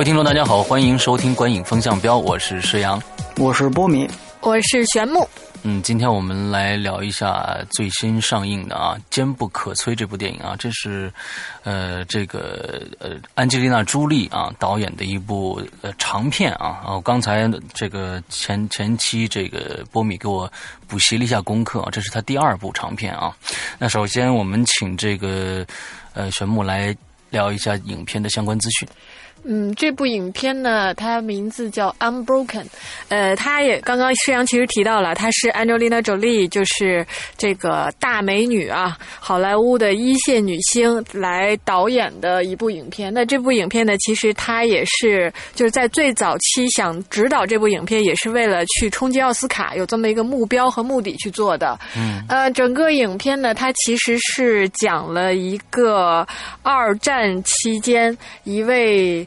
位听众，大家好，欢迎收听《观影风向标》，我是石阳，我是波米，我是玄木。嗯，今天我们来聊一下最新上映的啊，《坚不可摧》这部电影啊，这是呃这个呃安吉丽娜·朱莉啊导演的一部呃长片啊。然后刚才这个前前期这个波米给我补习了一下功课啊，这是他第二部长片啊。那首先我们请这个呃玄木来聊一下影片的相关资讯。嗯，这部影片呢，它名字叫《Unbroken》。呃，它也刚刚施阳其实提到了，它是 Angelina Jolie，就是这个大美女啊，好莱坞的一线女星来导演的一部影片。那这部影片呢，其实她也是就是在最早期想指导这部影片，也是为了去冲击奥斯卡，有这么一个目标和目的去做的。嗯，呃，整个影片呢，它其实是讲了一个二战期间一位。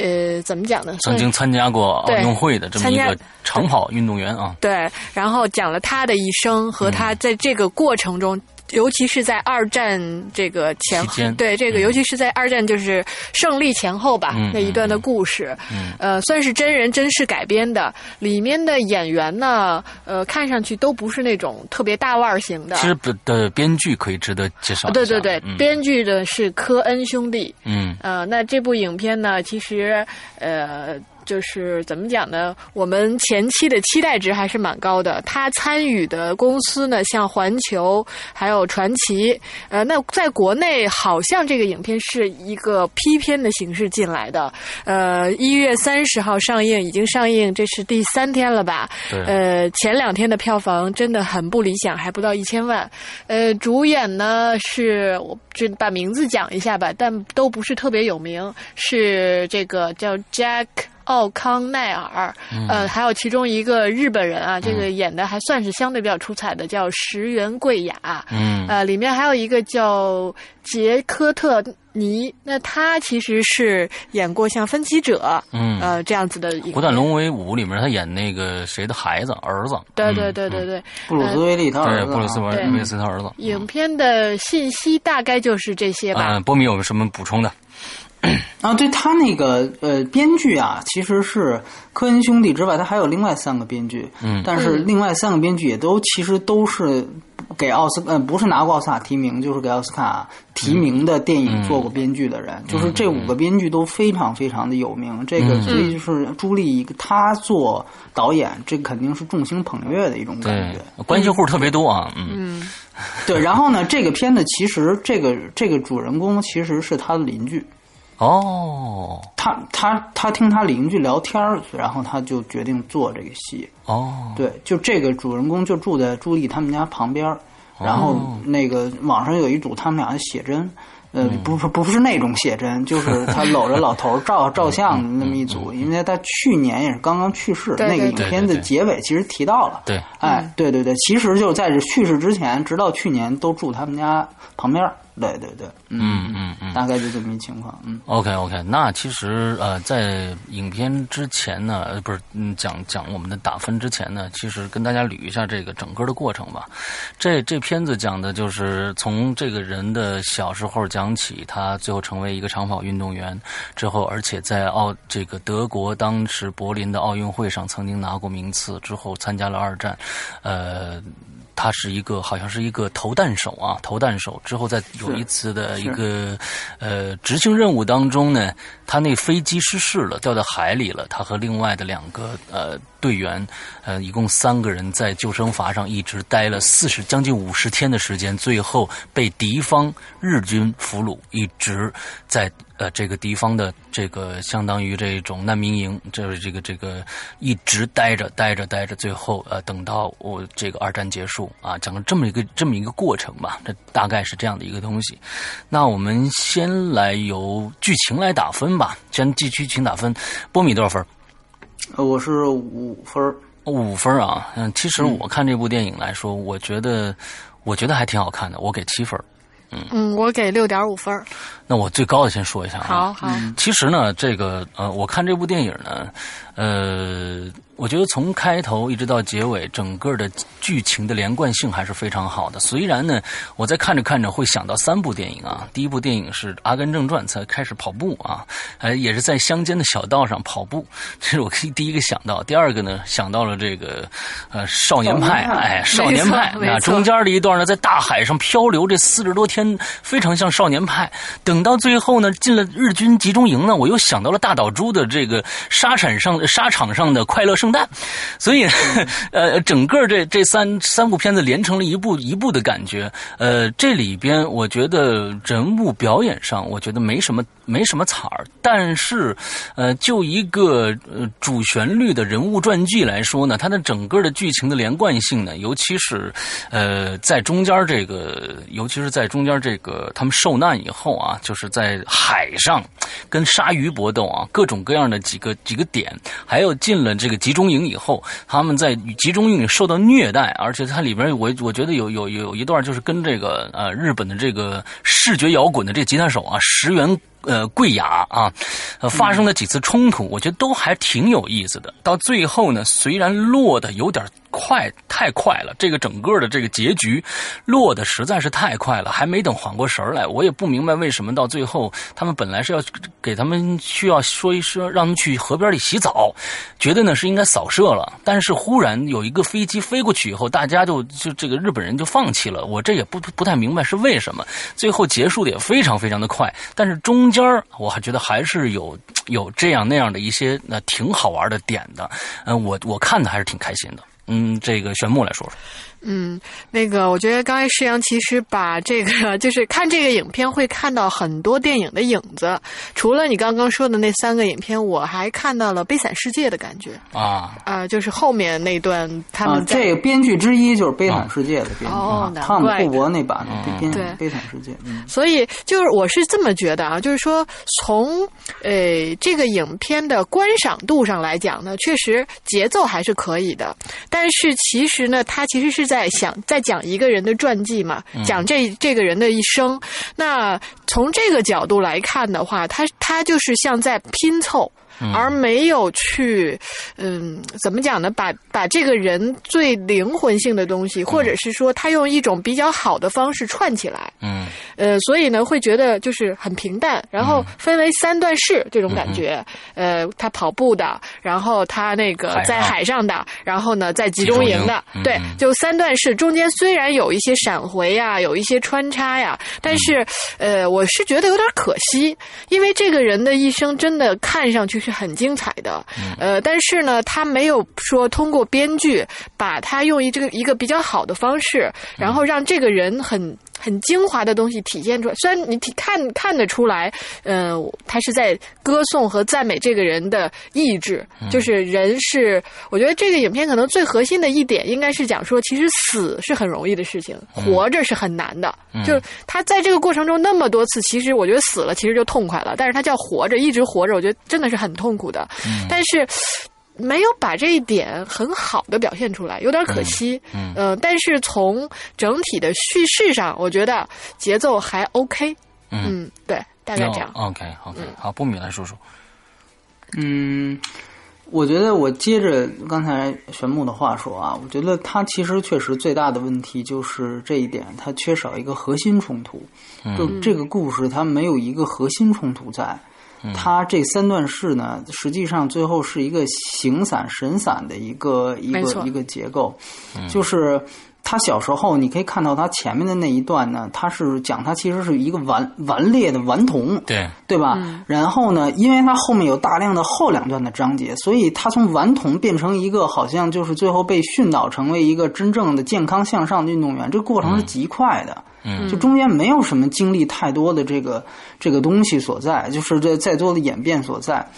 呃，怎么讲呢？曾经参加过奥运会的这么一个长跑运动员啊。对，然后讲了他的一生和他在这个过程中。尤其是在二战这个前后，对这个，尤其是在二战就是胜利前后吧，那一段的故事，呃，算是真人真事改编的。里面的演员呢，呃，看上去都不是那种特别大腕型的。其实的编剧可以值得介绍。对对对，编剧的是科恩兄弟。嗯，呃，那这部影片呢，其实呃。就是怎么讲呢？我们前期的期待值还是蛮高的。他参与的公司呢，像环球，还有传奇。呃，那在国内好像这个影片是一个批片的形式进来的。呃，一月三十号上映，已经上映，这是第三天了吧？呃，前两天的票房真的很不理想，还不到一千万。呃，主演呢是我就把名字讲一下吧，但都不是特别有名。是这个叫 Jack。奥康奈尔，呃，还有其中一个日本人啊，这个演的还算是相对比较出彩的，叫石原贵雅。嗯，呃，里面还有一个叫杰科特尼，那他其实是演过像《分歧者》嗯呃这样子的。《虎胆龙威五》里面他演那个谁的孩子儿子？对对对对对，布鲁斯威利他儿子。对，布鲁斯威利斯他儿子。影片的信息大概就是这些吧。波米有什么补充的？啊，对他那个呃，编剧啊，其实是科恩兄弟之外，他还有另外三个编剧。嗯，但是另外三个编剧也都其实都是给奥斯呃，不是拿过奥斯卡提名，就是给奥斯卡提名的电影做过编剧的人。就是这五个编剧都非常非常的有名。这个所以就是朱莉他做导演，这肯定是众星捧月的一种感觉，关系户特别多啊。嗯，对。然后呢，这个片子其实这个这个主人公其实是他的邻居。哦，他他他听他邻居聊天然后他就决定做这个戏。哦，对，就这个主人公就住在朱莉他们家旁边然后那个网上有一组他们俩的写真，呃，不是不是那种写真，就是 他搂着老头照 照相的那么一组，因为他去年也是刚刚去世，那个影片的结尾其实提到了，对，哎，对对对，其实就在这去世之前，直到去年都住他们家旁边对对对，嗯嗯嗯，大概就这么一情况，嗯，OK OK，那其实呃，在影片之前呢，呃，不是，嗯，讲讲我们的打分之前呢，其实跟大家捋一下这个整个的过程吧。这这片子讲的就是从这个人的小时候讲起，他最后成为一个长跑运动员之后，而且在奥这个德国当时柏林的奥运会上曾经拿过名次，之后参加了二战，呃。他是一个，好像是一个投弹手啊，投弹手。之后在有一次的一个呃执行任务当中呢，他那飞机失事了，掉到海里了。他和另外的两个呃队员，呃，一共三个人在救生筏上一直待了四十将近五十天的时间，最后被敌方日军俘虏，一直在呃这个敌方的这个相当于这种难民营，这这个这个一直待着待着待着，最后呃等到我这个二战结束啊，讲了这么一个这么一个过程吧，这大概是这样的一个东西。那我们先来由剧情来打分吧，先记剧情打分，波米多少分？呃，我是五分，五分啊，嗯，其实我看这部电影来说，我觉得我觉得还挺好看的，我给七分嗯。嗯，我给六点五分儿。那我最高的先说一下啊，好好，其实呢，这个呃，我看这部电影呢，呃，我觉得从开头一直到结尾，整个的剧情的连贯性还是非常好的。虽然呢，我在看着看着会想到三部电影啊，第一部电影是《阿甘正传》，才开始跑步啊，呃，也是在乡间的小道上跑步，这是我第一个想到。第二个呢，想到了这个呃少年派，哎，少年派。啊，中间的一段呢，在大海上漂流这四十多天，非常像少年派。等到最后呢，进了日军集中营呢，我又想到了大岛猪的这个沙场上沙场上的快乐圣诞，所以 呃，整个这这三三部片子连成了一部一部的感觉。呃，这里边我觉得人物表演上，我觉得没什么没什么彩儿，但是呃，就一个呃主旋律的人物传记来说呢，它的整个的剧情的连贯性呢，尤其是呃在中间这个，尤其是在中间这个他们受难以后啊，就是在海上跟鲨鱼搏斗啊，各种各样的几个几个点，还有进了这个集中营以后，他们在集中营里受到虐待，而且它里边我我觉得有有有一段就是跟这个呃日本的这个视觉摇滚的这吉他手啊石原。呃，贵雅啊，呃，发生了几次冲突，我觉得都还挺有意思的。到最后呢，虽然落的有点快，太快了，这个整个的这个结局落的实在是太快了，还没等缓过神来，我也不明白为什么到最后他们本来是要给他们需要说一说，让他们去河边里洗澡，觉得呢是应该扫射了，但是忽然有一个飞机飞过去以后，大家就就这个日本人就放弃了，我这也不不太明白是为什么。最后结束的也非常非常的快，但是中间我还觉得还是有有这样那样的一些那挺好玩的点的，嗯，我我看的还是挺开心的。嗯，这个玄牧来说说。嗯，那个，我觉得刚才世阳其实把这个，就是看这个影片会看到很多电影的影子。除了你刚刚说的那三个影片，我还看到了《悲惨世界》的感觉啊啊，就是后面那段他们这个编剧之一就是《悲惨世界》的编剧哦，汤姆·库伯那版的编对《悲惨世界》。嗯，所以就是我是这么觉得啊，就是说从呃这个影片的观赏度上来讲呢，确实节奏还是可以的，但是其实呢，它其实是。在想在讲一个人的传记嘛，讲这这个人的一生。那从这个角度来看的话，他他就是像在拼凑。而没有去，嗯，怎么讲呢？把把这个人最灵魂性的东西，或者是说他用一种比较好的方式串起来，嗯，呃，所以呢，会觉得就是很平淡。然后分为三段式这种感觉，呃，他跑步的，然后他那个在海上的，然后呢在集中营的，对，就三段式。中间虽然有一些闪回呀，有一些穿插呀，但是呃，我是觉得有点可惜，因为这个人的一生真的看上去是。很精彩的，呃，但是呢，他没有说通过编剧把他用一这个一个比较好的方式，然后让这个人很很精华的东西体现出来。虽然你看看得出来，嗯，他是在歌颂和赞美这个人的意志，就是人是。我觉得这个影片可能最核心的一点，应该是讲说，其实死是很容易的事情，活着是很难的。就是他在这个过程中那么多次，其实我觉得死了其实就痛快了，但是他叫活着，一直活着，我觉得真的是很痛苦的。但是没有把这一点很好的表现出来，有点可惜。嗯，但是从整体的叙事上，我觉得节奏还 OK。嗯，对，大概这样。OK，OK，好，波米来说说。嗯。我觉得我接着刚才玄木的话说啊，我觉得他其实确实最大的问题就是这一点，他缺少一个核心冲突。就这个故事，它没有一个核心冲突在。它这三段式呢，实际上最后是一个形散神散的一个一个一个结构。就是他小时候，你可以看到他前面的那一段呢，他是讲他其实是一个顽顽劣的顽童，对对吧？然后呢，因为他后面有大量的后两段的章节，所以他从顽童变成一个好像就是最后被训导成为一个真正的健康向上的运动员，这个过程是极快的。嗯，嗯就中间没有什么经历太多的这个这个东西所在，就是这再多的演变所在。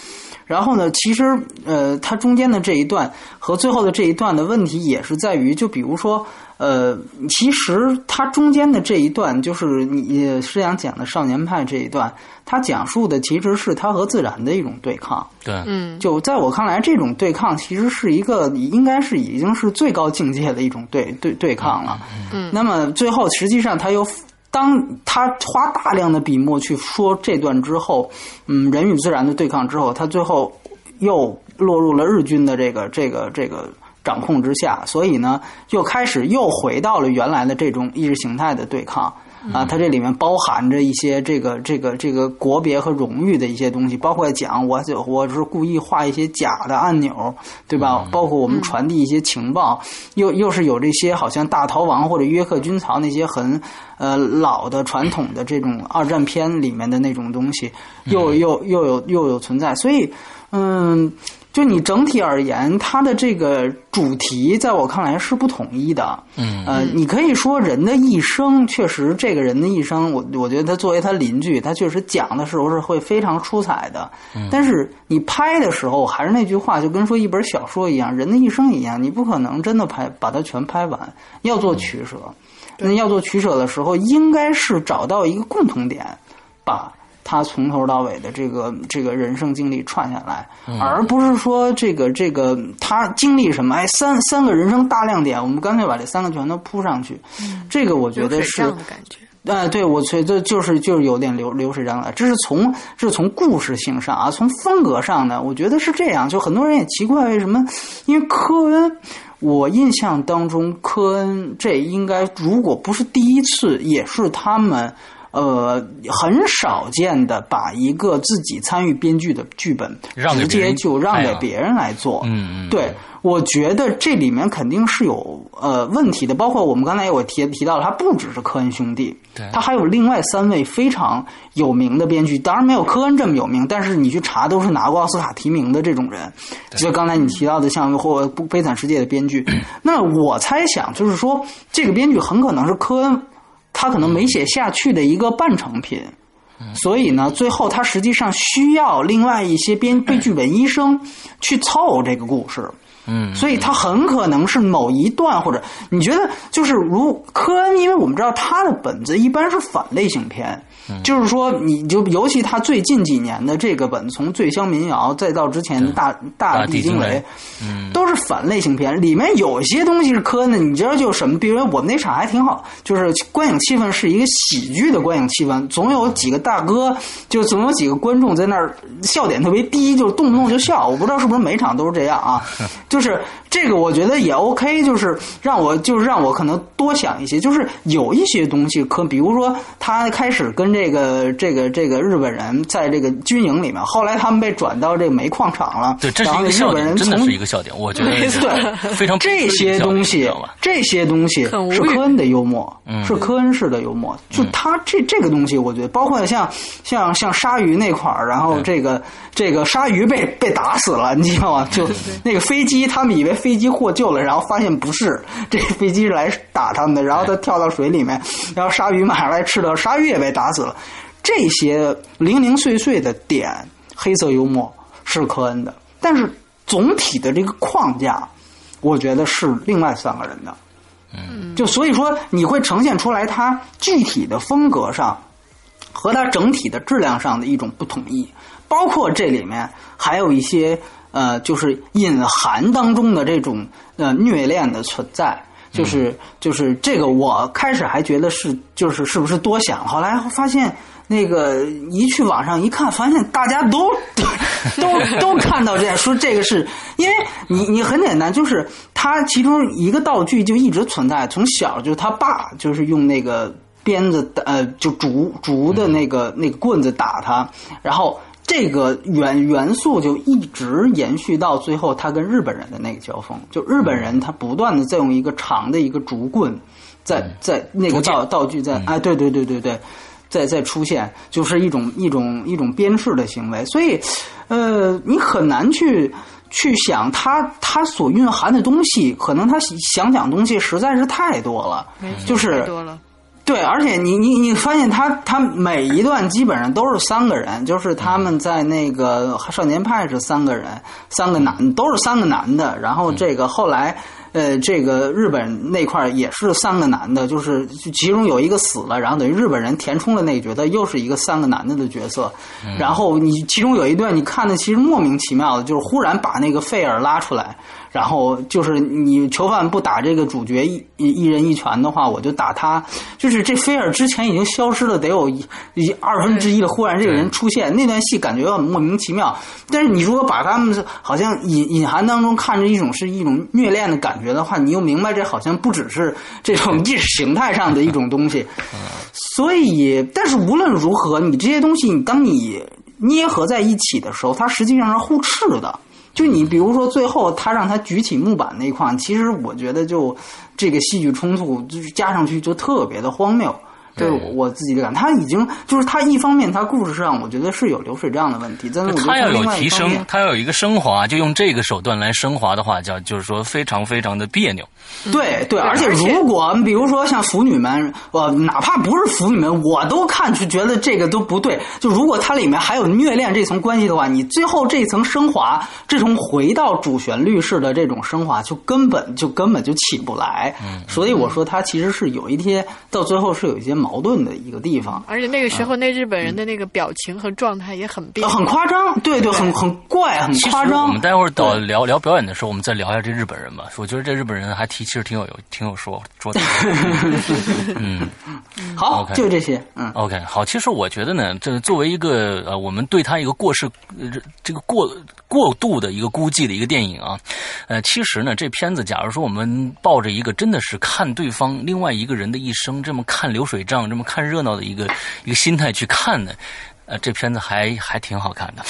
然后呢，其实呃，它中间的这一段和最后的这一段的问题也是在于，就比如说呃，其实它中间的这一段就是你师阳讲的少年派这一段，它讲述的其实是他和自然的一种对抗。对，嗯就在我看来，这种对抗其实是一个应该是已经是最高境界的一种对对对抗了。嗯那么最后实际上他又。当他花大量的笔墨去说这段之后，嗯，人与自然的对抗之后，他最后又落入了日军的这个这个这个掌控之下，所以呢，又开始又回到了原来的这种意识形态的对抗。啊，它这里面包含着一些这个这个这个国别和荣誉的一些东西，包括讲我我是故意画一些假的按钮，对吧？包括我们传递一些情报，又又是有这些好像大逃亡或者约克军曹那些很呃老的传统的这种二战片里面的那种东西，又又又有又有存在，所以嗯。就你整体而言，它的这个主题在我看来是不统一的。嗯呃，你可以说人的一生，确实这个人的一生，我我觉得他作为他邻居，他确实讲的时候是会非常出彩的。但是你拍的时候，还是那句话，就跟说一本小说一样，人的一生一样，你不可能真的拍把它全拍完，要做取舍。那要做取舍的时候，应该是找到一个共同点，把。他从头到尾的这个这个人生经历串下来，而不是说这个这个他经历什么，哎，三三个人生大亮点，我们干脆把这三个全都铺上去。这个我觉得是。哎，对，我觉得就是就是有点流流水账了。这是从这是从故事性上啊，从风格上呢，我觉得是这样。就很多人也奇怪为什么，因为科恩，我印象当中科恩这应该如果不是第一次，也是他们。呃，很少见的把一个自己参与编剧的剧本直接就让给别人来做，嗯嗯对，我觉得这里面肯定是有呃问题的，包括我们刚才我提提到了，他不只是科恩兄弟对，他还有另外三位非常有名的编剧，当然没有科恩这么有名，但是你去查都是拿过奥斯卡提名的这种人，就刚才你提到的像或《悲惨世界》的编剧，那我猜想就是说，这个编剧很可能是科恩，他可能没写下去的一个半成品。所以呢，最后他实际上需要另外一些编对剧本医生去凑这个故事。嗯，所以他很可能是某一段，或者你觉得就是如科恩，因为我们知道他的本子一般是反类型片，就是说你就尤其他最近几年的这个本，从《醉乡民谣》再到之前大大大地惊雷嗯都是反类型片，里面有些东西是科恩的，你知道就是什么？比如我们那场还挺好，就是观影气氛是一个喜剧的观影气氛，总有几个大哥，就总有几个观众在那儿笑点特别低，就动不动就笑。我不知道是不是每场都是这样啊？就是这个，我觉得也 OK，就是让我就是让我可能多想一些，就是有一些东西可，比如说他开始跟这个这个这个日本人在这个军营里面，后来他们被转到这个煤矿厂了，对，这是然后日一个笑点，本人真的从是一个笑点，我觉得对非常这些东西这些东西是科恩的幽默，嗯。是科恩式的幽默。就他这这个东西，我觉得包括像像像鲨鱼那块儿，然后这个这个鲨鱼被被打死了，你知道吗？就那个飞机，他们以为飞机获救了，然后发现不是，这飞机是来打他们的，然后他跳到水里面，然后鲨鱼马上来吃了，鲨鱼也被打死了。这些零零碎碎的点，黑色幽默是科恩的，但是总体的这个框架，我觉得是另外三个人的。嗯，就所以说你会呈现出来他具体的风格上和他整体的质量上的一种不统一，包括这里面还有一些呃，就是隐含当中的这种呃虐恋的存在。就是就是这个，我开始还觉得是就是是不是多想，后来发现那个一去网上一看，发现大家都 都都看到这样说，这个是因为你你很简单，就是他其中一个道具就一直存在，从小就是他爸就是用那个鞭子呃就竹竹的那个那个棍子打他，然后。这个元元素就一直延续到最后，他跟日本人的那个交锋，就日本人他不断的在用一个长的一个竹棍，在在那个道道具在哎，对对对对对，在在出现，就是一种一种一种鞭笞的行为，所以呃，你很难去。去想他他所蕴含的东西，可能他想讲东西实在是太多了，就是太多了。对，而且你你你发现他他每一段基本上都是三个人，就是他们在那个少年派是三个人，三个男都是三个男的，然后这个后来。呃，这个日本那块也是三个男的，就是其中有一个死了，然后等于日本人填充了那个角色，又是一个三个男的的角色。然后你其中有一段你看的其实莫名其妙的，就是忽然把那个费尔拉出来。然后就是你囚犯不打这个主角一一人一拳的话，我就打他。就是这菲尔之前已经消失了，得有一二分之一了。忽然这个人出现，那段戏感觉莫名其妙。但是你如果把他们好像隐隐含当中看着一种是一种虐恋的感觉的话，你又明白这好像不只是这种意识形态上的一种东西。所以，但是无论如何，你这些东西，你当你捏合在一起的时候，它实际上是互斥的。就你比如说，最后他让他举起木板那一块，其实我觉得就这个戏剧冲突就是加上去就特别的荒谬。这是我自己的感，他已经就是他一方面他故事上我觉得是有流水账的问题，但是他要有提升，他要有一个升华，就用这个手段来升华的话，叫就是说非常非常的别扭。对对，而且如果比如说像腐女们，我哪怕不是腐女们，我都看去觉得这个都不对。就如果它里面还有虐恋这层关系的话，你最后这层升华，这种回到主旋律式的这种升华，就根本就根本就起不来。嗯所以我说他其实是有一些到最后是有一些。矛盾的一个地方，而且那个时候那日本人的那个表情和状态也很变，很夸张，对对，很很怪，很夸张。我们待会儿到聊聊表演的时候，我们再聊一下这日本人吧。我觉得这日本人还提，其实挺有有挺有说说的。嗯，好，就这些。嗯，OK，好。其实我觉得呢，这作为一个呃，我们对他一个过世，这个过过度的一个估计的一个电影啊，呃，其实呢，这片子，假如说我们抱着一个真的是看对方另外一个人的一生，这么看流水账。这么看热闹的一个一个心态去看呢，呃，这片子还还挺好看的。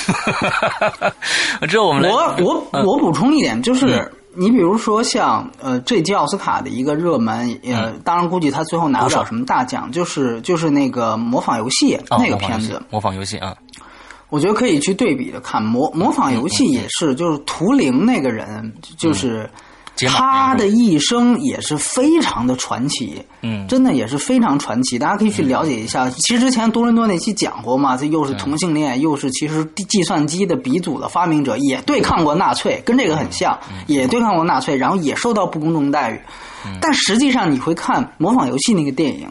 之后我们我我我补充一点，就是你比如说像呃这届奥斯卡的一个热门，呃，当然估计他最后拿不了什么大奖，就是就是那个模仿游戏那个片子，模仿游戏啊，我觉得可以去对比的看模模仿游戏也是，就是图灵那个人就是。他的一生也是非常的传奇，嗯，真的也是非常传奇。大家可以去了解一下。其实之前多伦多那期讲过嘛，这又是同性恋，又是其实计算机的鼻祖的发明者，也对抗过纳粹，跟这个很像，也对抗过纳粹，然后也受到不公正待遇。但实际上，你会看模仿游戏那个电影，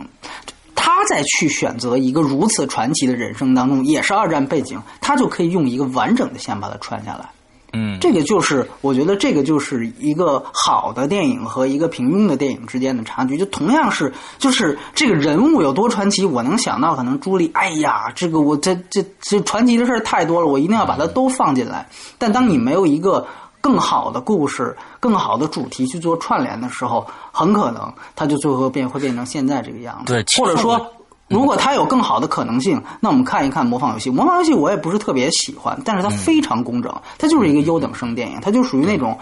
他在去选择一个如此传奇的人生当中，也是二战背景，他就可以用一个完整的线把它穿下来。嗯，这个就是我觉得这个就是一个好的电影和一个平庸的电影之间的差距。就同样是，就是这个人物有多传奇，我能想到可能朱莉，哎呀，这个我这这这传奇的事儿太多了，我一定要把它都放进来。但当你没有一个更好的故事、更好的主题去做串联的时候，很可能它就最后变会变成现在这个样子。对，或者说。如果它有更好的可能性，那我们看一看模仿游戏。模仿游戏我也不是特别喜欢，但是它非常工整，它就是一个优等生电影，它就属于那种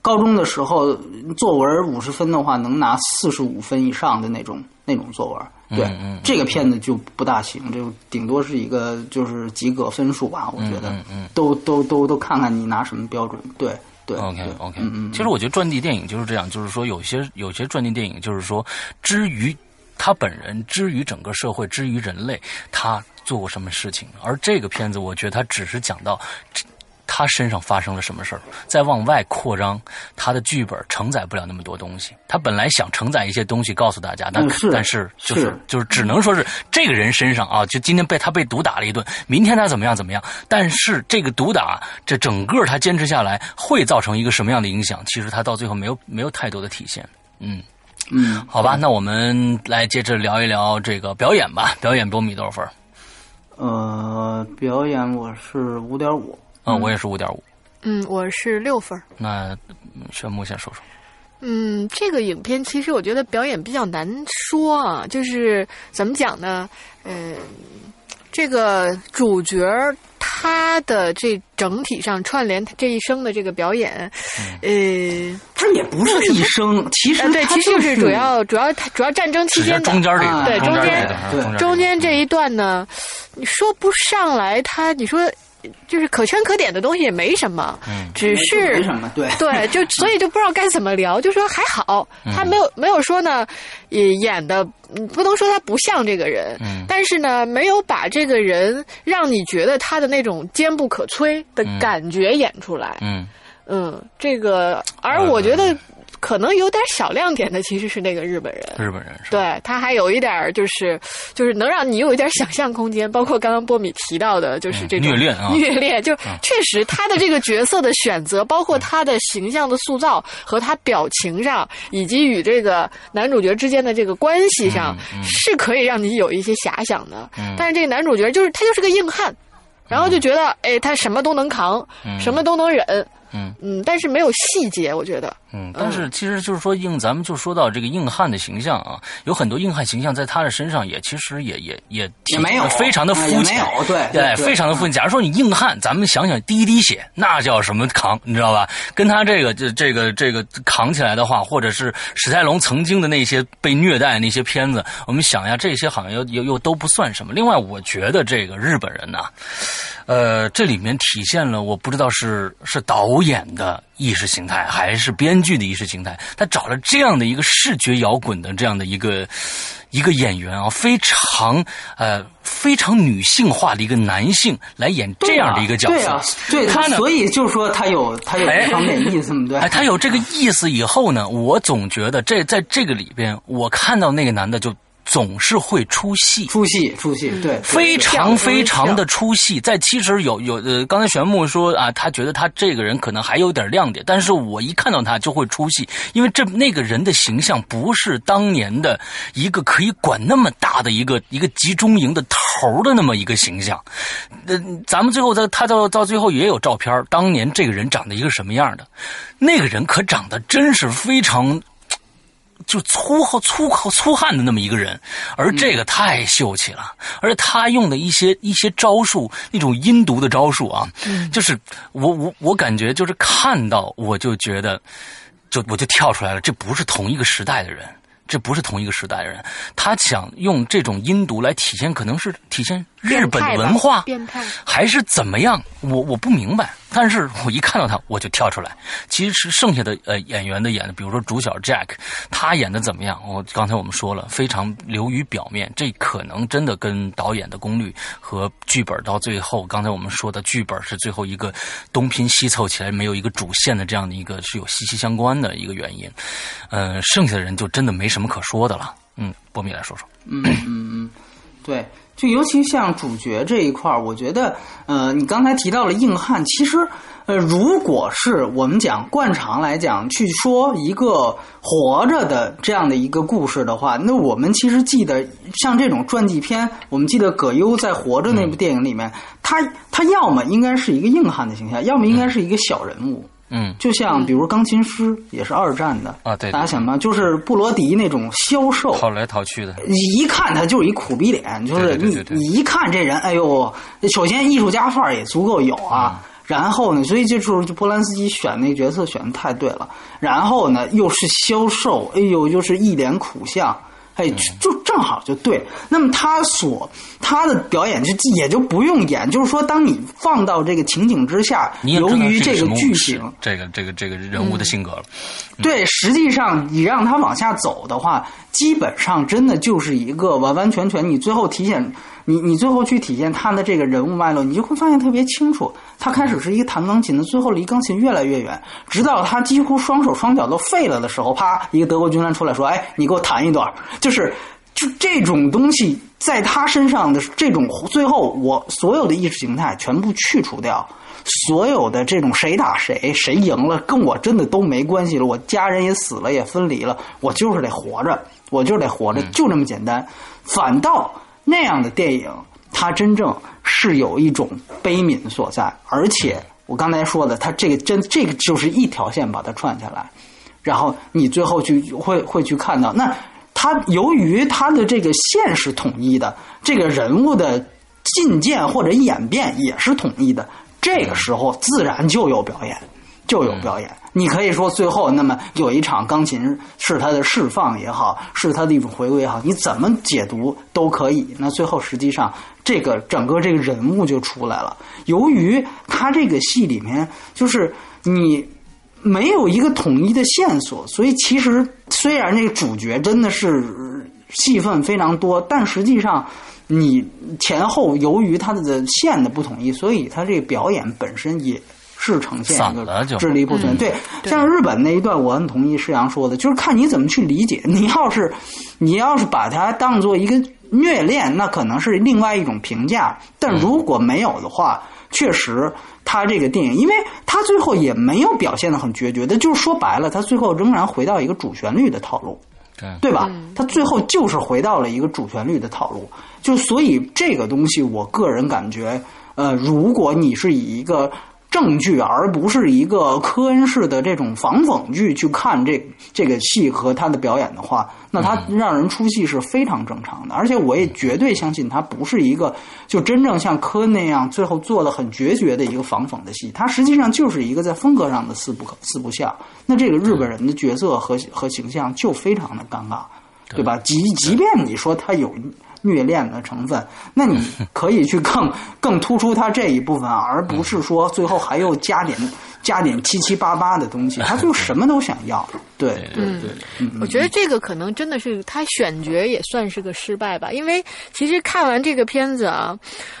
高中的时候作文五十分的话能拿四十五分以上的那种那种作文。对，这个片子就不大行，就顶多是一个就是及格分数吧。我觉得，都都都都看看你拿什么标准。对对。OK OK。其实我觉得传记电影就是这样，就是说有些有些传记电影就是说之于。他本人之于整个社会，之于人类，他做过什么事情？而这个片子，我觉得他只是讲到他身上发生了什么事儿，再往外扩张，他的剧本承载不了那么多东西。他本来想承载一些东西告诉大家，但但是就是就是只能说是这个人身上啊，就今天被他被毒打了一顿，明天他怎么样怎么样？但是这个毒打，这整个他坚持下来会造成一个什么样的影响？其实他到最后没有没有太多的体现，嗯。嗯，好吧，那我们来接着聊一聊这个表演吧。表演波米多少分？呃，表演我是五点五。嗯，我也是五点五。嗯，我是六分。那宣木先说说。嗯，这个影片其实我觉得表演比较难说啊，就是怎么讲呢？呃，这个主角他的这整体上串联这一生的这个表演，呃，他也不是一生，其实呃对，他其实就是主要主要他主要战争期间的中间这啊个，中对中间这个对中间中间这一段。呢，你说不上来，他你说就是可圈可点的东西也没什么，嗯。只是没什么，对。对，就所以就不知道该怎么聊，就说还好，嗯。他没有没有说呢，也演的嗯不能说他不像这个人，嗯。但是呢，没有把这个人让你觉得他的那种坚不可摧的感觉演出来，嗯。嗯，这个，而我觉得可能有点小亮点的其实是那个日本人，日本人是吧？对他还有一点儿就是就是能让你有一点想象空间，包括刚刚波米提到的，就是这种嗯虐恋啊虐恋，就确实他的这个角色的选择，包括他的形象的塑造和他表情上，以及与这个男主角之间的这个关系上，嗯嗯是可以让你有一些遐想的。嗯但是这个男主角就是他就是个硬汉。然后就觉得，哎，他什么都能扛，什么都能忍，嗯嗯，但是没有细节，我觉得，嗯，但是其实就是说硬，咱们就说到这个硬汉的形象啊，有很多硬汉形象在他的身上也其实也也也也没有非常的肤浅，有对对对非常的肤浅。假如说你硬汉，咱们想想第一滴血，那叫什么扛，你知道吧？跟他这个这这个这个扛起来的话，或者是史泰龙曾经的那些被虐待那些片子，我们想一下，这些好像又又又都不算什么。另外，我觉得这个日本人呐、呃，这里面体现了我不知道是是导演的意识形态还是编剧的意识形态，他找了这样的一个视觉摇滚的这样的一个一个演员啊，非常呃非常女性化的一个男性来演这样的一个角色，对啊，对他呢。所以就是说他有他有哎这方面意思嘛，对。哎，他有这个意思以后呢，我总觉得这在这个里边，我看到那个男的就总是会出戏，出戏出戏，对，对非常非常的出戏。在其实有有呃，刚才玄牧说啊，他觉得他这个人可能还有点亮点，但是我一看到他就会出戏，因为这那个人的形象不是当年的一个可以管那么大的一个 一个集中营的头的那么一个形象。呃，咱们最后在他到到最后也有照片，当年这个人长得一个什么样的，那个人可长得真是非常。就粗厚、粗厚、粗汉的那么一个人，而这个太秀气了，而且他用的一些一些招数，那种阴毒的招数啊，就是我我我感觉就是看到我就觉得，就我就跳出来了，这不是同一个时代的人。这不是同一个时代的人，他想用这种音读来体现，可能是体现日本的文化，还是怎么样？我我不明白，但是我一看到他我就跳出来。其实剩下的呃演员的演的，比如说主角 Jack，他演的怎么样？我刚才我们说了，非常流于表面，这可能真的跟导演的功力和剧本到最后，刚才我们说的剧本是最后一个东拼西凑起来没有一个主线的这样的一个是有息息相关的一个原因。呃，剩下的人就真的没什么可说的了。嗯，波米来说说。嗯嗯嗯，对，就尤其像主角这一块儿，我觉得，呃，你刚才提到了硬汉，其实，呃，如果是我们讲惯常来讲去说一个活着的这样的一个故事的话，那我们其实记得像这种传记片，我们记得葛优在《活着》那部电影里面，他他要么应该是一个硬汉的形象，要么应该是一个小人物。嗯就像比如钢琴师也是二战的啊对对大家想吧，就是布罗迪那种消瘦，跑来跑去的，一看他就是一苦逼脸，就是你你一看这人，哎呦，首先艺术家范儿也足够有啊。然后呢，所以这时候就波兰斯基选那个角色选的太对了。然后呢，又是消瘦，哎呦，又是一脸苦相，哎，嗯就就正好就对。那么他所他的表演就也就不用演，就是说，当你放到这个情景之下，由于这个剧情，这个这个这个人物的性格了。对，实际上你让他往下走的话，基本上真的就是一个完完全全，你最后体现你你最后去体现他的这个人物脉络，你就会发现特别清楚。他开始是一个弹钢琴的，最后离钢琴越来越远，直到他几乎双手双脚都废了的时候，啪，一个德国军官出来说：“哎，你给我弹一段。”就是就这种东西在他身上的这种，最后我所有的意识形态全部去除掉。所有的这种谁打谁，谁赢了，跟我真的都没关系了。我家人也死了，也分离了，我就是得活着，我就是得活着，就这么简单。反倒那样的电影，它真正是有一种悲悯所在，而且我刚才说的，它这个真这个就是一条线把它串下来，然后你最后去会会去看到，那它由于它的这个线是统一的，这个人物的。进谏或者演变也是统一的，这个时候自然就有表演，就有表演。你可以说最后那么有一场钢琴是他的释放也好，是他的一种回归也好，你怎么解读都可以。那最后实际上这个整个这个人物就出来了。由于他这个戏里面就是你没有一个统一的线索，所以其实虽然这个主角真的是戏份非常多，但实际上。你前后由于它的线的不统一，所以它这个表演本身也是呈现一个支离不存。对，像日本那一段，我很同意施阳说的，就是看你怎么去理解。你要是你要是把它当做一个虐恋，那可能是另外一种评价。但如果没有的话，确实，他这个电影，因为他最后也没有表现的很决绝的，就是说白了，他最后仍然回到一个主旋律的套路。对吧？他最后就是回到了一个主旋律的套路，就所以这个东西，我个人感觉，呃，如果你是以一个。正剧，而不是一个科恩式的这种仿讽剧去看这这个戏和他的表演的话，那他让人出戏是非常正常的。而且我也绝对相信他不是一个就真正像科恩那样最后做的很决绝的一个仿讽的戏，他实际上就是一个在风格上的四不可四不像。那这个日本人的角色和和形象就非常的尴尬，对吧？即即便你说他有。虐恋的成分，那你 可以去更更突出他这一部分，而不是说最后还又加点加点七七八八的东西，他就什么都想要。对对对，我觉得这个可能真的是他选角也算是个失败吧，因为其实看完这个片子啊，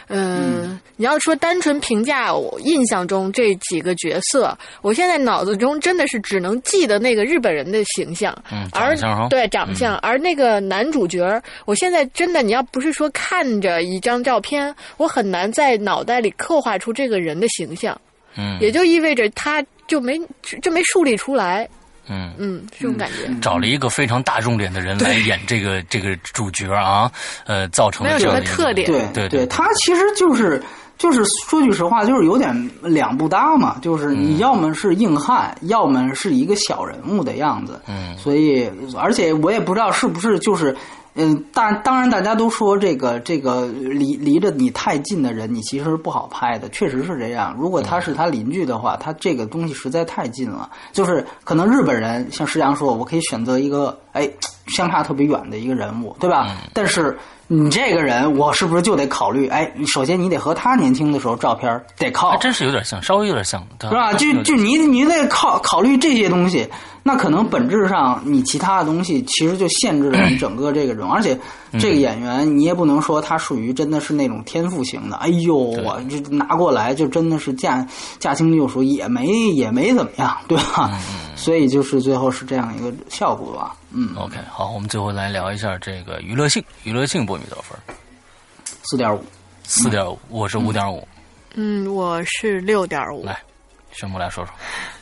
嗯，你要说单纯评价我印象中这几个角色，我现在脑子中真的是只能记得那个日本人的形象，嗯，而对长相，而那个男主角，我现在真的你要不是说看着一张照片，我很难在脑袋里刻画出这个人的形象，嗯，也就意味着他就没就没树立出来。嗯。嗯，这种感觉，找了一个非常大众脸的人来演这个这个主角啊，呃，造成没有什么特点，对对。对，他其实就是就是说句实话，就是有点两不搭嘛，就是你要么是硬汉，要么是一个小人物的样子，嗯，所以而且我也不知道是不是就是。嗯，当当然，大家都说这个这个离离着你太近的人，你其实不好拍的，确实是这样。如果他是他邻居的话，他这个东西实在太近了，就是可能日本人像石阳说，我可以选择一个哎相差特别远的一个人物，对吧？但是。你这个人，我是不是就得考虑？哎，首先你得和他年轻的时候照片得靠，还真是有点像，稍微有点像，是吧？就就你你得考考虑这些东西，那可能本质上你其他的东西其实就限制了你整个这个人，而且这个演员你也不能说他属于真的是那种天赋型的。哎呦，我这拿过来就真的是驾驾轻就熟，也没也没怎么样，对吧？所以就是最后是这样一个效果吧。嗯，OK，好，我们最后来聊一下这个娱乐性，娱乐性波米多少分？四点五，四点五，我是五点五。嗯，我是六点五。来，宣布来说说。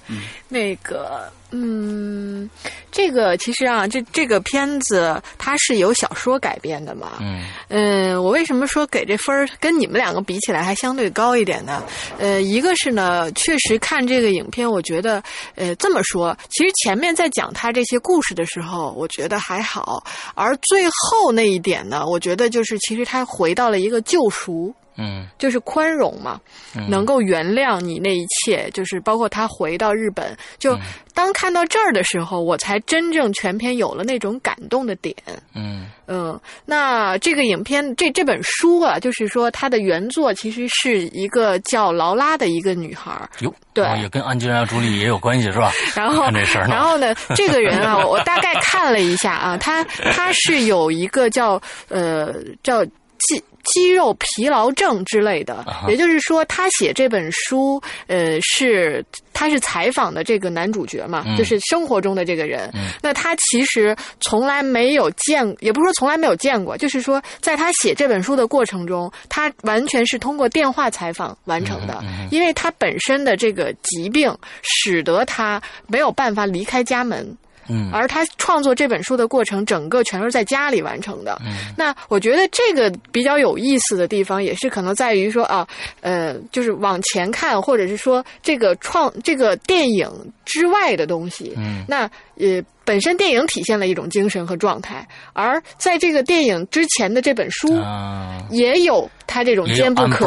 嗯，那个，嗯，这个其实啊，这这个片子它是由小说改编的嘛。嗯。嗯，我为什么说给这分儿跟你们两个比起来还相对高一点呢？呃，一个是呢，确实看这个影片，我觉得，呃，这么说，其实前面在讲他这些故事的时候，我觉得还好，而最后那一点呢，我觉得就是其实他回到了一个救赎。嗯，就是宽容嘛，能够原谅你那一切，就是包括他回到日本，就当看到这儿的时候，我才真正全篇有了那种感动的点。嗯嗯，那这个影片这这本书啊，就是说它的原作其实是一个叫劳拉的一个女孩儿。哟，对，也跟安吉拉·朱莉也有关系是吧？然后这事儿，然后呢，这个人啊，我大概看了一下啊，他他是有一个叫呃叫记。肌肉疲劳症之类的，也就是说，他写这本书，呃，是他是采访的这个男主角嘛，就是生活中的这个人。那他其实从来没有见，也不是说从来没有见过，就是说，在他写这本书的过程中，他完全是通过电话采访完成的，因为他本身的这个疾病使得他没有办法离开家门。嗯，而他创作这本书的过程，整个全都是在家里完成的。嗯，那我觉得这个比较有意思的地方，也是可能在于说啊，呃，就是往前看，或者是说这个创这个电影之外的东西。嗯，那呃。本身电影体现了一种精神和状态，而在这个电影之前的这本书啊，也有他这种坚不可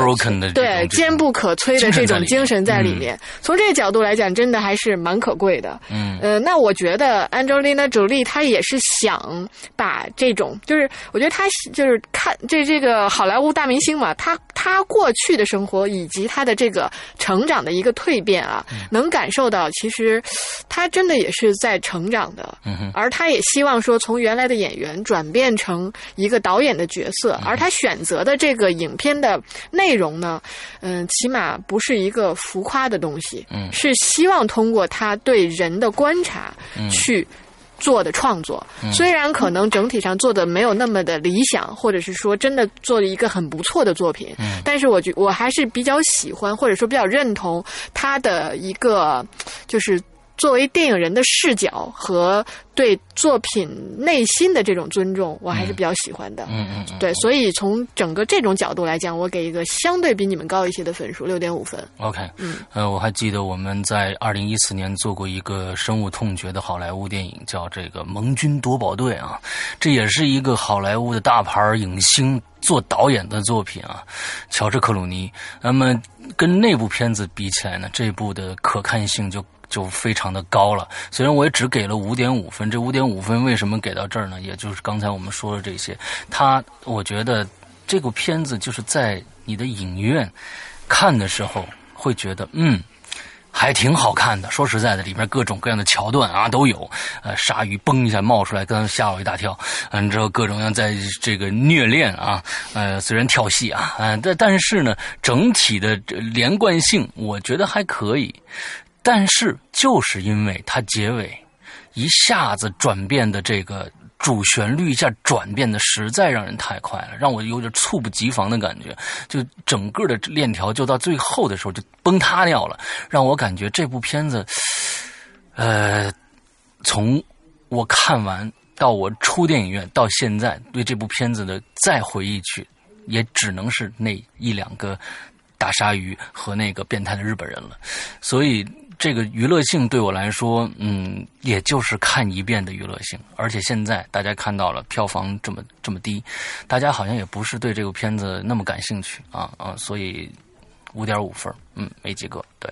对坚不可摧的这种精神在里嗯面。从这个角度来讲，真的还是蛮可贵的。嗯呃，那我觉得 Angelina Jolie 她也是想把这种，就是我觉得她就是看这这个好莱坞大明星嘛，她她过去的生活以及他的这个成长的一个蜕变啊，嗯能感受到其实他真的也是在成长的。而他也希望说，从原来的演员转变成一个导演的角色，嗯而他选择的这个影片的内容呢，嗯、起码不是一个浮夸的东西，嗯是希望通过他对人的观察嗯去。做的创作，虽然可能整体上做的没有那么的理想，或者是说真的做了一个很不错的作品，嗯。但是我觉我还是比较喜欢，或者说比较认同他的一个就是作为电影人的视角和对作品内心的这种尊重，我还是比较喜欢的。嗯嗯嗯，对，所以从整个这种角度来讲，我给一个相对比你们高一些的分数，六点五分。OK，嗯，呃，我还记得我们在二零一四年做过一个深恶痛绝的好莱坞电影，叫这个《盟军夺宝队》啊，这也是一个好莱坞的大牌影星做导演的作品啊，乔治克鲁尼。那么跟那部片子比起来呢，这部的可看性就。就非常的高了，虽然我也只给了五点五分，这五点五分为什么给到这儿呢？也就是刚才我们说的这些，它我觉得这部片子就是在你的影院看的时候会觉得，嗯，还挺好看的。说实在的，里面各种各样的桥段啊都有，呃，鲨鱼嘣一下冒出来，刚吓我一大跳。嗯，之后各种各样在这个虐恋啊，呃，虽然跳戏啊，嗯、但但是呢，整体的连贯性我觉得还可以。但是就是因为它结尾一下子转变的这个主旋律一下转变的实在让人太快了，让我有点猝不及防的感觉。就整个的链条就到最后的时候就崩塌掉了，让我感觉这部片子，呃，从我看完到我出电影院到现在，对这部片子的再回忆去，也只能是那一两个大鲨鱼和那个变态的日本人了。所以这个娱乐性对我来说，嗯，也就是看一遍的娱乐性。而且现在大家看到了票房这么这么低，大家好像也不是对这个片子那么感兴趣啊啊，所以五点五分，嗯，没几个。对，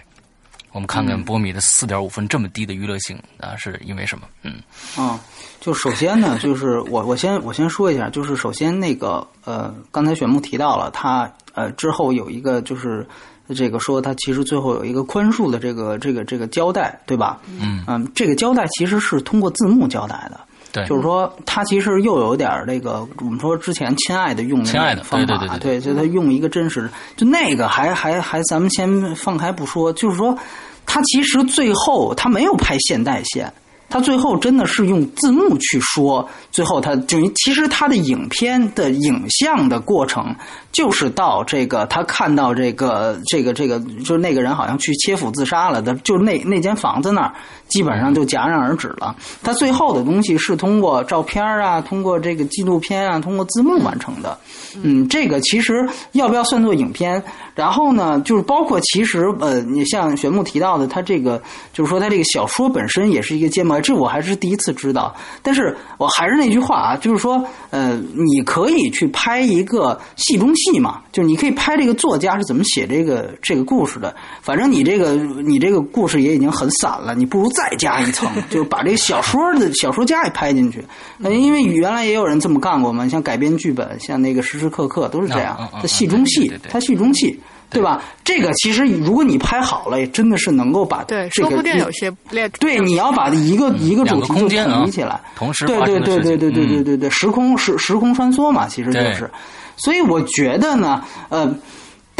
我们看看波米的四点五分这么低的娱乐性啊，是因为什么？嗯啊，就首先呢，就是我我先我先说一下，就是首先那个呃，刚才玄木提到了他呃之后有一个就是这个说他其实最后有一个宽恕的这个这个这个交代，对吧？嗯嗯，这个交代其实是通过字幕交代的。对，就是说，他其实又有点那个，我们说之前亲爱的用的亲爱的方法，对对对对就他用一个真实的，就那个还还还，咱们先放开不说，就是说，他其实最后他没有拍现代线，他最后真的是用字幕去说，最后他就其实他的影片的影像的过程，就是到这个他看到这个这个这个，就是那个人好像去切腹自杀了的，就那那间房子那儿，基本上就戛然而止了。他最后的东西是通过照片啊，通过这个纪录片啊，通过字幕完成的。嗯，这个其实要不要算作影片？然后呢，就是包括其实呃，你像玄木提到的，他这个就是说他这个小说本身也是一个揭幕，这我还是第一次知道。但是我还是那句话啊，就是说呃，你可以去拍一个戏中戏嘛，就是你可以拍这个作家是怎么写这个这个故事的。反正你这个你这个故事也已经很散了，你不如再加一层，就把这个小说的小说家也拍进去。呃，因为原来也有人这么干过嘛，像改编剧本，像那个时时刻刻都是这样他戏中戏他戏中戏。对吧？这个其实如果你拍好了，也真的是能够把对，这个说不定有些列对，你要把一个一个主题就空间啊统一起来，同时对对对对对对对对对，时空时时空穿梭嘛，其实就是，所以我觉得呢，呃。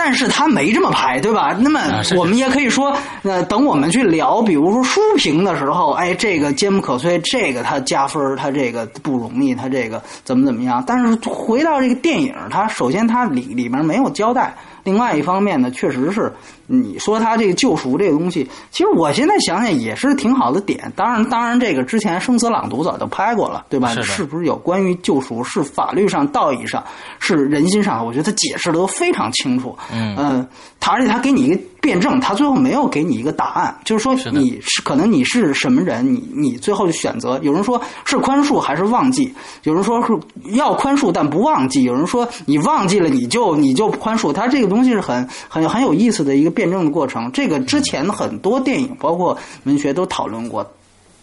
但是他没这么拍，对吧？那么我们也可以说，呃，等我们去聊，比如说书评的时候，哎，这个坚不可摧，这个他加分，他这个不容易，他这个怎么怎么样。但是回到这个电影，它首先它里里面没有交代，另外一方面呢，确实是你说他这个救赎这个东西，其实我现在想想也是挺好的点。当然，当然这个之前《生死朗读》早就拍过了，对吧？是是不是有关于救赎？是法律上、道义上，是人心上？我觉得他解释的都非常清楚。嗯，他而且他给你一个辩证，他最后没有给你一个答案，就是说你是可能你是什么人，你你最后就选择。有人说是宽恕还是忘记，有人说是要宽恕但不忘记，有人说你忘记了你就你就宽恕。他这个东西是很很很有意思的一个辩证的过程。这个之前很多电影包括文学都讨论过。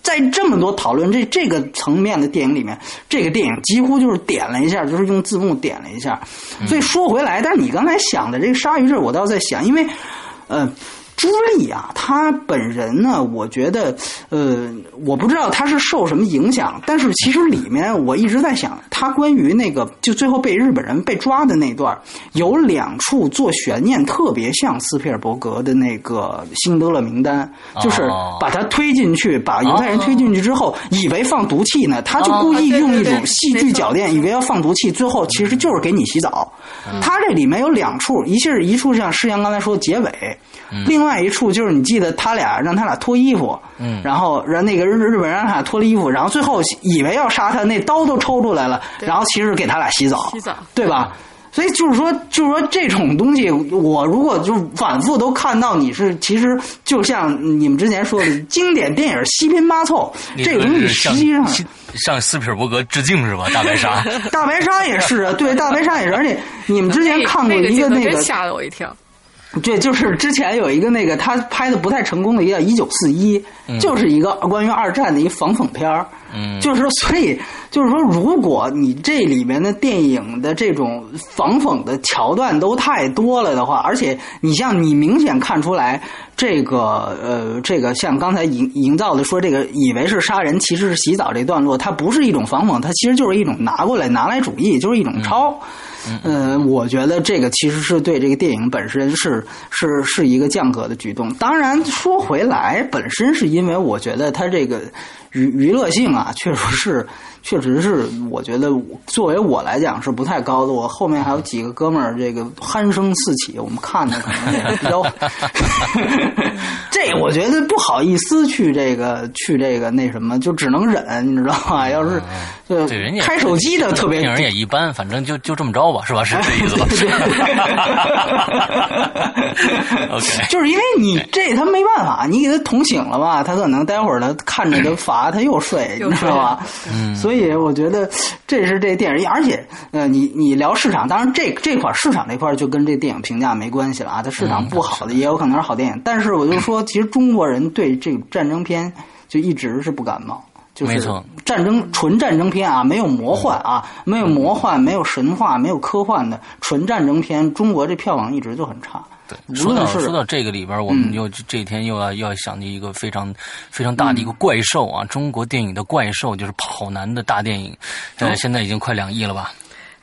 在这么多讨论这这个层面的电影里面，这个电影几乎就是点了一下，就是用字幕点了一下。所以说回来，但是你刚才想的这个鲨鱼这，我倒在想，因为，嗯。朱莉啊，她本人呢，我觉得，呃，我不知道她是受什么影响，但是其实里面我一直在想，她关于那个就最后被日本人被抓的那段，有两处做悬念，特别像斯皮尔伯格的那个《辛德勒名单》，就是把他推进去，把犹太人推进去之后，以为放毒气呢，他就故意用一种戏剧脚垫，以为要放毒气，最后其实就是给你洗澡。他这里面有两处，一是一处像施阳刚才说的结尾。另外一处就是你记得他俩让他俩脱衣服，嗯，然后让那个日日本人让他俩脱了衣服，然后最后以为要杀他，那刀都抽出来了，然后其实给他俩洗澡，洗澡，对吧？所以就是说，就是说这种东西，我如果就反复都看到你是，其实就像你们之前说的经典电影七拼八凑，这个东西实际上向斯皮尔伯格致敬是吧？大白鲨，大白鲨也是啊，对，大白鲨也是，而且你们之前看过一个那个，吓了我一跳。对，就是之前有一个那个他拍的不太成功的一个《一九四一》，就是一个关于二战的一个反讽片儿。嗯，就是说，所以就是说，如果你这里面的电影的这种反讽的桥段都太多了的话，而且你像你明显看出来，这个呃，这个像刚才营营造的说这个以为是杀人，其实是洗澡这段落，它不是一种反讽，它其实就是一种拿过来拿来主义，就是一种抄。嗯，我觉得这个其实是对这个电影本身是是是一个降格的举动。当然说回来，本身是因为我觉得它这个娱娱乐性啊，确实是。确实是，我觉得作为我来讲是不太高的。我后面还有几个哥们儿，这个鼾声四起，我们看的可能也比较。这我觉得不好意思去这个去这个那什么，就只能忍，你知道吗？要是对人家开手机的特别，电影也一般，反正就就这么着吧，是吧？是这意思吧？OK，就是因为你这他没办法，你给他捅醒了吧，他可能待会儿他看着他乏，他又睡，你知道吧？嗯，所以。我觉得这是这电影，而且呃，你你聊市场，当然这这块市场这块就跟这电影评价没关系了啊。它市场不好的也有可能是好电影，但是我就说，其实中国人对这个战争片就一直是不感冒，就是战争纯战争片啊，没有魔幻啊，没有魔幻，没有神话，没有科幻的纯战争片，中国这票房一直就很差。对，说到说到这个里边，我们又这天又要要想起一个非常非常大的一个怪兽啊！中国电影的怪兽就是跑男的大电影，呃，现在已经快两亿了吧？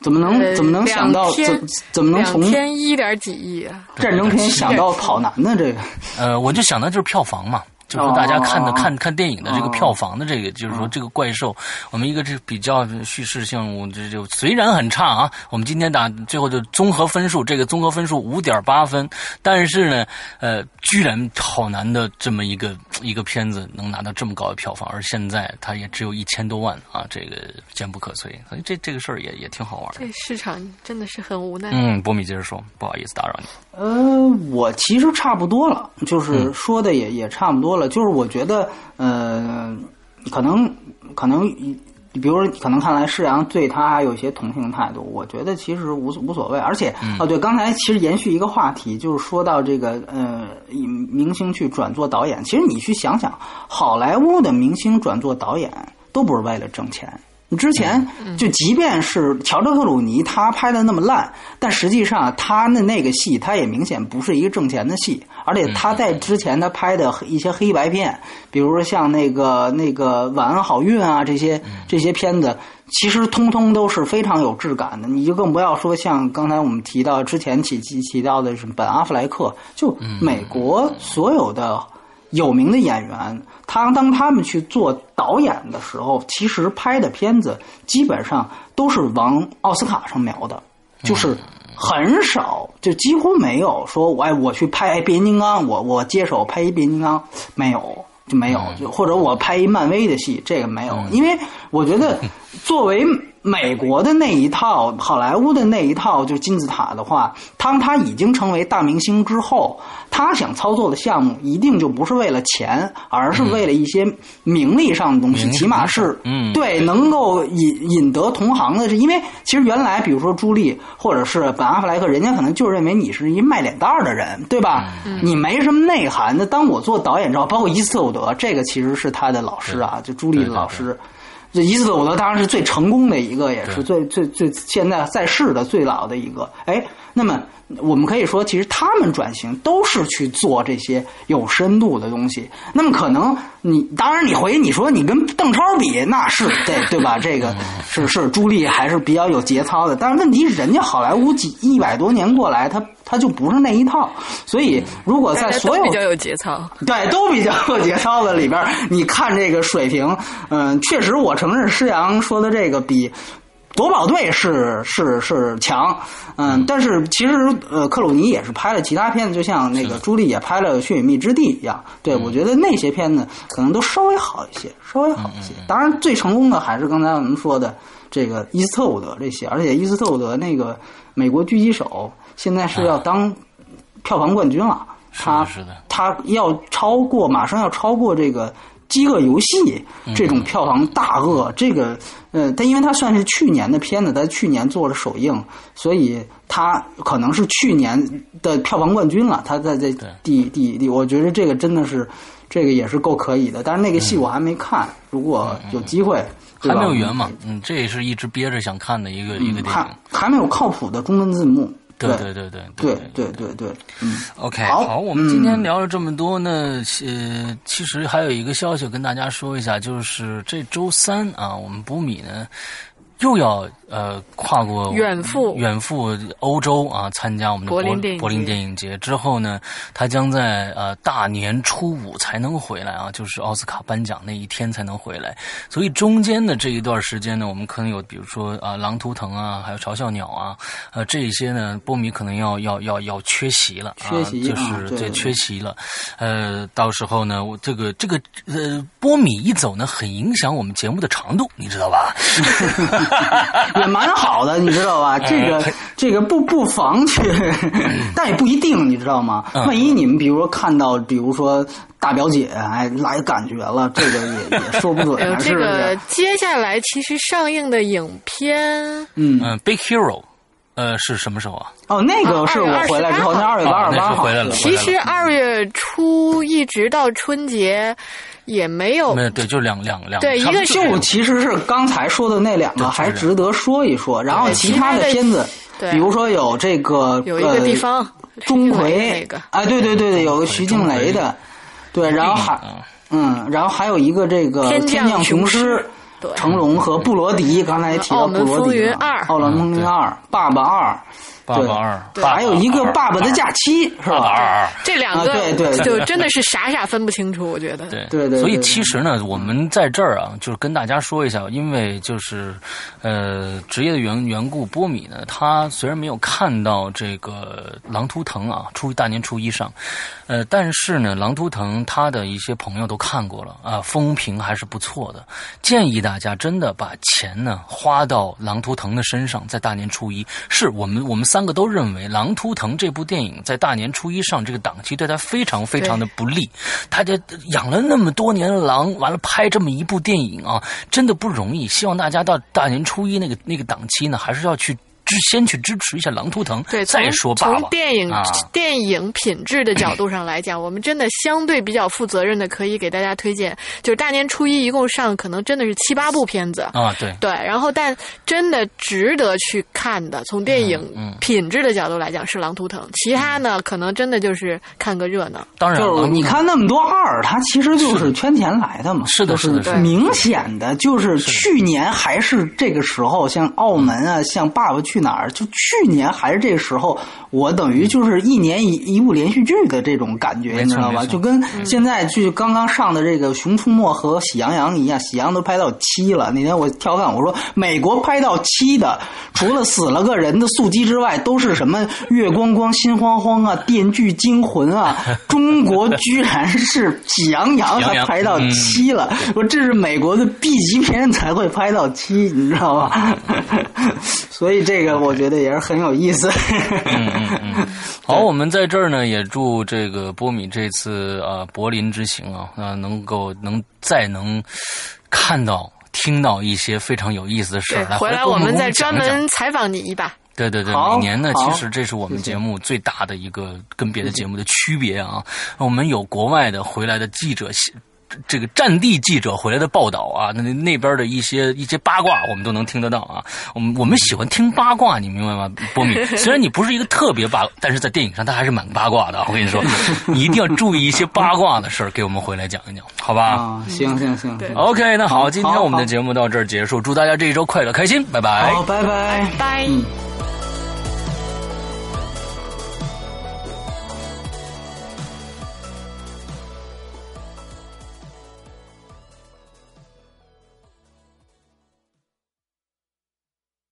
怎么能怎么能想到怎怎么能从天一点几亿啊？战争片想到跑男呢？这个呃，我就想到就是票房嘛。就是大家看的看看电影的这个票房的这个，就是说这个怪兽，我们一个这比较叙事性，这就虽然很差啊。我们今天打最后就综合分数，这个综合分数五点八分，但是呢，呃，居然好难的这么一个一个片子能拿到这么高的票房，而现在它也只有一千多万啊，这个坚不可摧。所以这这个事儿也也挺好玩。这市场真的是很无奈。嗯，波米接着说，不好意思打扰你。呃，我其实差不多了，就是说的也也差不多了。就是我觉得，呃，可能可能，比如说，可能看来世阳对他还有一些同情态度。我觉得其实无无所谓。而且，哦，对，刚才其实延续一个话题，就是说到这个，呃，明星去转做导演，其实你去想想，好莱坞的明星转做导演都不是为了挣钱。之前就即便是乔治克鲁尼他拍的那么烂，但实际上他的那个戏，他也明显不是一个挣钱的戏。而且他在之前他拍的一些黑白片，比如说像那个那个晚安好运啊这些这些片子，其实通通都是非常有质感的。你就更不要说像刚才我们提到之前提提提到的什么本阿弗莱克，就美国所有的有名的演员。他当他们去做导演的时候，其实拍的片子基本上都是往奥斯卡上瞄的，就是很少，就几乎没有说，我哎，我去拍变形金刚，我我接手拍一变形金刚，没有就没有，就或者我拍一漫威的戏，这个没有，因为我觉得作为美国的那一套，好莱坞的那一套，就金字塔的话，当他已经成为大明星之后，他想操作的项目一定就不是为了钱，而是为了一些名利上的东西，名起码是嗯对能够引引得同行的，是因为其实原来比如说朱莉或者是本阿弗莱克，人家可能就认为你是一卖脸蛋儿的人，对吧？你没什么内涵的。当我做导演之后，包括伊斯特伍德，这个其实是他的老师啊，就朱莉的老师。这伊斯特伍德当然是最成功的一个，也是最最最现在在世的最老的一个。哎，那么我们可以说，其实他们转型都是去做这些有深度的东西。那么可能你当然你回忆你说你跟邓超比，那是对对吧？这个是是朱莉还是比较有节操的。但是问题是，人家好莱坞几一百多年过来，他他就不是那一套。所以如果在所有比较有节操。对，都比较有节操的里边，你看这个水平，嗯，确实我承认施洋说的这个比。夺宝队是是是强，嗯，但是其实呃，克鲁尼也是拍了其他片子，就像那个朱莉也拍了《血与蜜之地》一样。对，我觉得那些片子可能都稍微好一些，稍微好一些。当然，最成功的还是刚才我们说的这个伊斯特伍德这些，而且伊斯特伍德那个《美国狙击手》现在是要当票房冠军了。他他要超过，马上要超过这个《饥饿游戏》这种票房大鳄。这个呃，但因为它算是去年的片子，他去年做了首映，所以它可能是去年的票房冠军了。它在在第第第，我觉得这个真的是这个也是够可以的。但是那个戏我还没看，如果有机会，对还没有圆嘛，嗯，这也是一直憋着想看的一个一个电还影。还没有靠谱的中文字幕。对对对对对对对对对，嗯。OK，好。好，我们今天嗯聊了这么多呢，呃，其实还有一个消息跟大家说一下，就是这周三啊，我们补米呢又要呃跨过远赴远赴欧洲啊，参加我们的柏林柏柏林电影节。电影节之后呢，他将在呃大年初五才能回来啊，就是奥斯卡颁奖那一天才能回来，所以中间的这一段时间呢，我们可能有比如说啊、狼图腾啊，还有嘲笑鸟啊，呃这一些呢，波米可能要要要要缺席了，啊、缺席就啊是对。缺席了，呃，到时候呢，我这个这个呃波米一走呢，很影响我们节目的长度，你知道吧？也蛮 好的，你知道吧？这个这个不不妨去，但也不一定，你知道吗？嗯万一你们比如说看到，比如说大表姐哎来感觉了，这个也也说不准这个？接下来其实上映的影片，嗯，嗯、b i g Hero，呃，是什么时候啊？哦，那个是我回来之后，那二月八、哦二十八号回来了其实二月初一直到春节也没有没有，对，就两两两，对一个是就其实是刚才说的那两个，还值得说一说。然后其他的片子，对比如说有这个有一个地方呃钟馗那个啊，对对对对，有个徐静蕾的，对，然后还嗯嗯，然后还有一个这个天降降雄狮。对。成龙和布罗迪，刚才也提到布罗迪了风云二。澳门风云二》《爸爸二》，爸爸二，还有一个《爸爸的假期》，是爸爸二。吧？二。这两个对对就真的是傻傻分不清楚，我觉得。对。对对所以其实呢，我们在这儿啊，就是跟大家说一下，因为就是呃职业的缘缘故，波米呢，他虽然没有看到这个《狼图腾》啊，初大年初一上，呃，但是呢，《狼图腾》他的一些朋友都看过了啊，风评还是不错的。建议大家真的把钱呢花到《狼图腾》的身上，在大年初一，是我们我们三个都认为《狼图腾》这部电影在大年初一上这个档期对他非常非常的不利。他这养了那么多年的狼，完了拍这么一部电影啊，真的不容易。希望大家到大年初一那个那个档期呢，还是要去支先去支持一下《狼图腾》，对，从再说爸爸。从电影、啊电影品质的角度上来讲，我们真的相对比较负责任的，可以给大家推荐，就是大年初一一共上可能真的是七八部片子。啊，对，对，然后但真的值得去看的，从电影品质的角度来讲是《狼图腾》，其他呢可能真的就是看个热闹。当然了，就是你看那么多二，它其实就是圈钱来的嘛。是的是的是的明显的，就是去年还是这个时候，像澳门啊，像《爸爸去去哪儿》，就去年还是这个时候，我等于就是一年一一部连续剧的这种感觉，你知道吧？就跟现在就刚刚上的这个《熊出没》和《喜羊羊》一样，《喜羊羊》都拍到七了。那天我调侃我说，美国拍到七的，除了死了个人的速激之外，都是什么月光光、心慌慌啊、电锯惊魂啊。中国居然是《喜羊羊》还拍到七了，说这是美国的 B 级片才会拍到七，你知道吧？所以这个我觉得也是很有意思。嗯嗯 嗯。好，我们在这儿呢，也祝这个波米这次啊柏林之行啊啊能够能再能看到听到一些非常有意思的事儿。回来我们再专门采访你一把。对对对，每年呢，其实这是我们节目最大的一个跟别的节目的区别啊。我们有国外的回来的记者。这个战地记者回来的报道啊，那那边的一些一些八卦，我们都能听得到啊。我们我们喜欢听八卦，你明白吗？波米，虽然你不是一个特别八，但是在电影上他还是蛮八卦的。我跟你说，你一定要注意一些八卦的事儿，给我们回来讲一讲，好吧？啊，行行行，OK，那好，今天我们的节目到这儿结束，祝大家这一周快乐开心，拜拜，好，拜拜，拜。